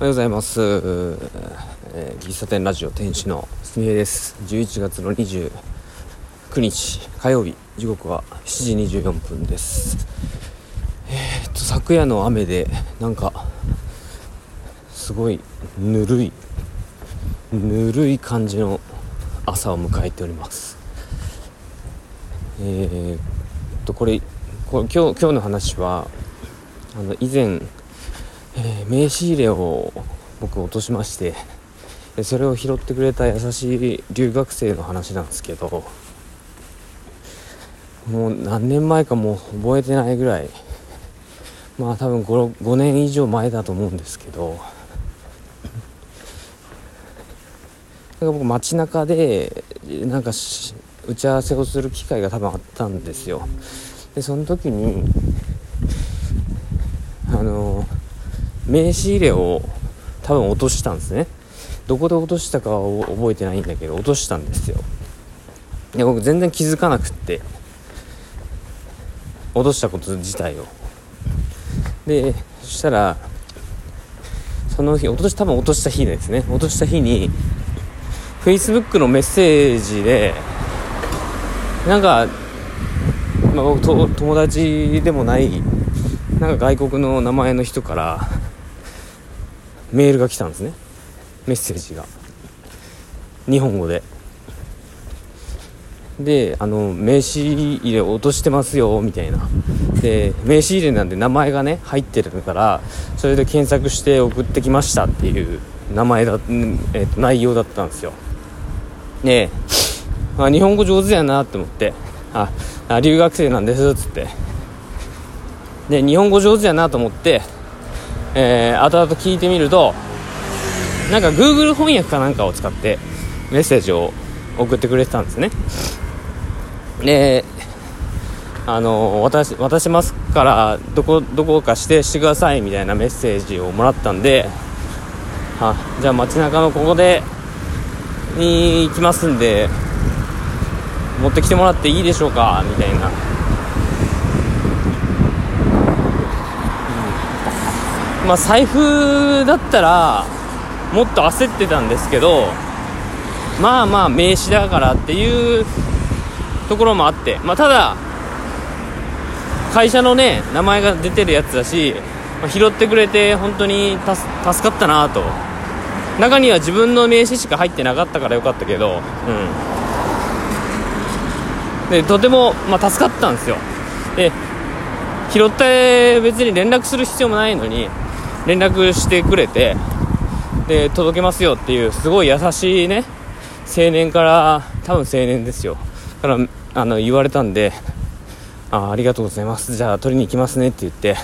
おはようございます、えー喫茶店ラジオ店主のすみえです。11月の29日火曜日時刻は7時24分です。えーっと昨夜の雨でなんかすごいぬるいぬるい感じの朝を迎えております。えーっとこれこれ今日今日の話はあの以前えー名刺入れを僕落としましてそれを拾ってくれた優しい留学生の話なんですけどもう何年前かもう覚えてないぐらいまあ多分 5, 5年以上前だと思うんですけどなんか僕街中でなんか打ち合わせをする機会が多分あったんですよ。でその時にあの名刺入れを多分落としたんですね。どこで落としたかは覚えてないんだけど落としたんですよ。で僕全然気づかなくって落としたこと自体を。でそしたらその日落とし多分落とした日ですね。落とした日に Facebook のメッセージでなんか、まあ、僕と友達でもないなんか外国の名前の人からメールが来たんですね。メッセージが。日本語で。であの名刺入れ落としてますよみたいな。で名刺入れなんで名前がね入ってるからそれで検索して送ってきましたっていう名前だ、えーと内容だったんですよ。で、あ、日本語上手やなって思って。ああ留学生なんですっつって。で日本語上手やなと思って、えー、後々聞いてみるとなんか Google 翻訳かなんかを使ってメッセージを送ってくれてたんですね。であの渡し渡しますからどこどこか指定してくださいみたいなメッセージをもらったんであじゃあ街中のここでに行きますんで持ってきてもらっていいでしょうかみたいな。まあ、財布だったらもっと焦ってたんですけどまあまあ名刺だからっていうところもあって、まあ、ただ会社のね名前が出てるやつだし、まあ拾ってくれて本当に助助かったなと。中には自分の名刺しか入ってなかったからよかったけど、うん、でとても、まあ、助かったんですよ。で拾って別に連絡する必要もないのに連絡してくれてで届けますよっていうすごい優しいね青年から多分青年ですよ。からあの言われたんであありがとうございます。じゃあ取りに行きますねって言って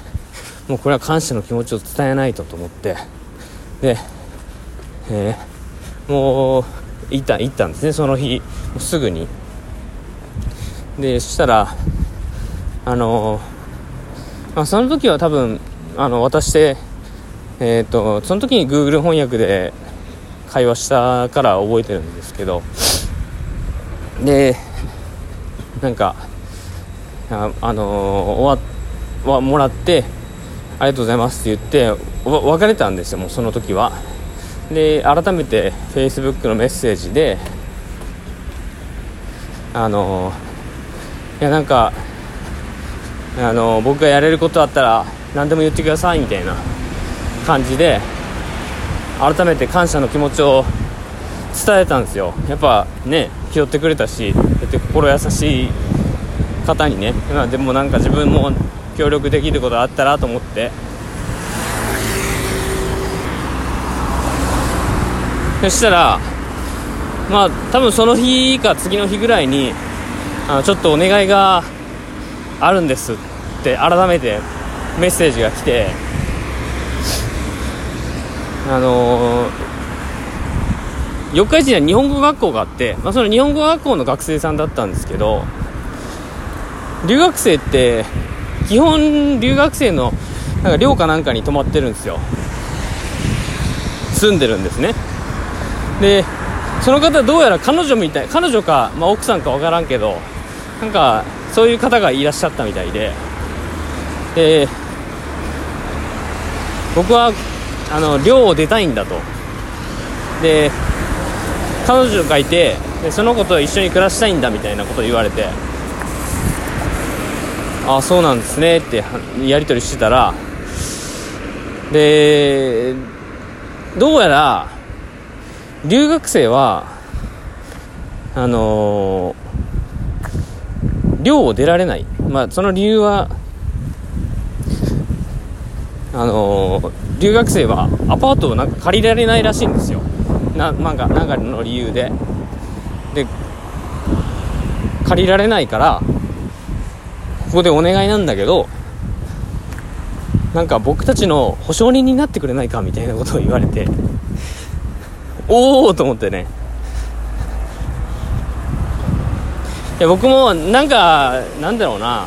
もうこれは感謝の気持ちを伝えないとと思ってで、えーもう行った行ったんですねその日もうすぐに。でそしたらあのまあ、その時は多分あの渡してえー、とその時に Google 翻訳で会話したから覚えてるんですけどでなんかあ、あのー終わわもらってありがとうございますって言って別れたんですよもうその時は。で改めて Facebook のメッセージであのーいやなんかあの僕がやれることあったら何でも言ってくださいみたいな。感じで改めて感謝の気持ちを伝えたんですよ。やっぱね拾ってくれたしだって心優しい方にね。まあでもなんか自分も協力できることあったらと思って。そしたらまあ多分その日か次の日ぐらいにあのちょっとお願いがあるんですって改めてメッセージが来て。あのー四日市には日本語学校があって、まあ、その日本語学校の学生さんだったんですけど留学生って基本留学生のなんか寮かなんかに泊まってるんですよ。住んでるんですね。でその方どうやら彼女みたい彼女か、まあ、奥さんか分からんけどなんかそういう方がいらっしゃったみたいで。で僕はあの寮を出たいんだと。で彼女がいてでその子と一緒に暮らしたいんだみたいなことを言われてああそうなんですねってやり取りしてたらでどうやら留学生はあのー、寮を出られない、まあ、その理由はあのー、留学生はアパートをなんか借りられないらしいんですよ。ななんかなんかの理由で。で借りられないからここでお願いなんだけどなんか僕たちの保証人になってくれないかみたいなことを言われておおと思ってね。いや僕もなんかなんだろうな。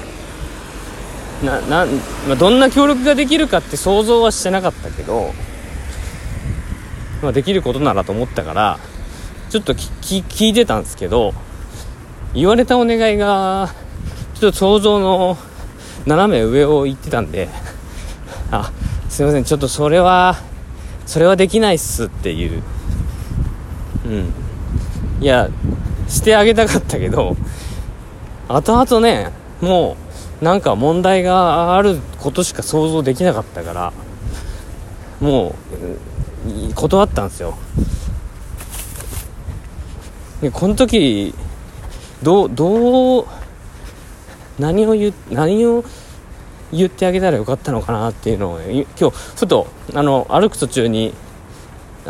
なな、まあ、どんな協力ができるかって想像はしてなかったけど、まあ、できることならと思ったからちょっと聞いてたんですけど言われたお願いがちょっと想像の斜め上を行ってたんで あすいませんちょっとそれはそれはできないっすっていう。うん。いやしてあげたかったけど後々ねもうなんか問題があることしか想像できなかったからもう断ったんですよ。でこの時どうどう何を言何を言ってあげたらよかったのかなっていうのを今日ふとあの歩く途中に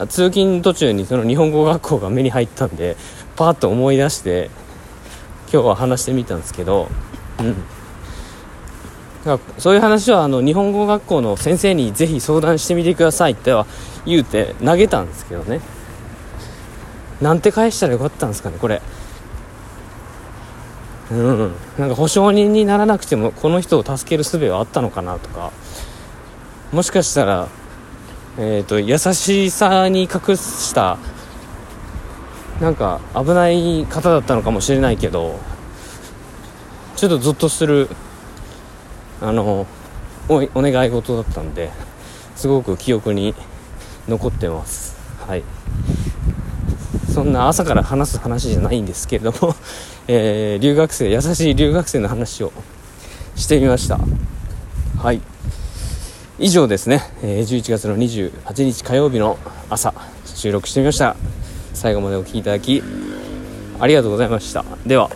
通勤途中にその日本語学校が目に入ったんでパーッと思い出して今日は話してみたんですけど、うん、だかそういう話はあの日本語学校の先生にぜひ相談してみてくださいっては言うて投げたんですけどね。なんて返したらよかったんですかねこれ。うん。なんか保証人にならなくてもこの人を助ける術はあったのかなとか。もしかしたら、えーと、優しさに隠したなんか危ない方だったのかもしれないけどちょっとゾッとするあのおお願い事だったんですごく記憶に残ってます。はい。そんな朝から話す話じゃないんですけれども えー、留学生優しい留学生の話をしてみました。はい。以上ですね、えー、11月の28日火曜日の朝収録してみました。最後までお聴きいただきありがとうございました。では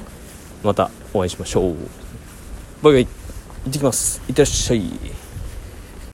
またお会いしましょう。バイバイ。行ってきます。いってらっしゃい。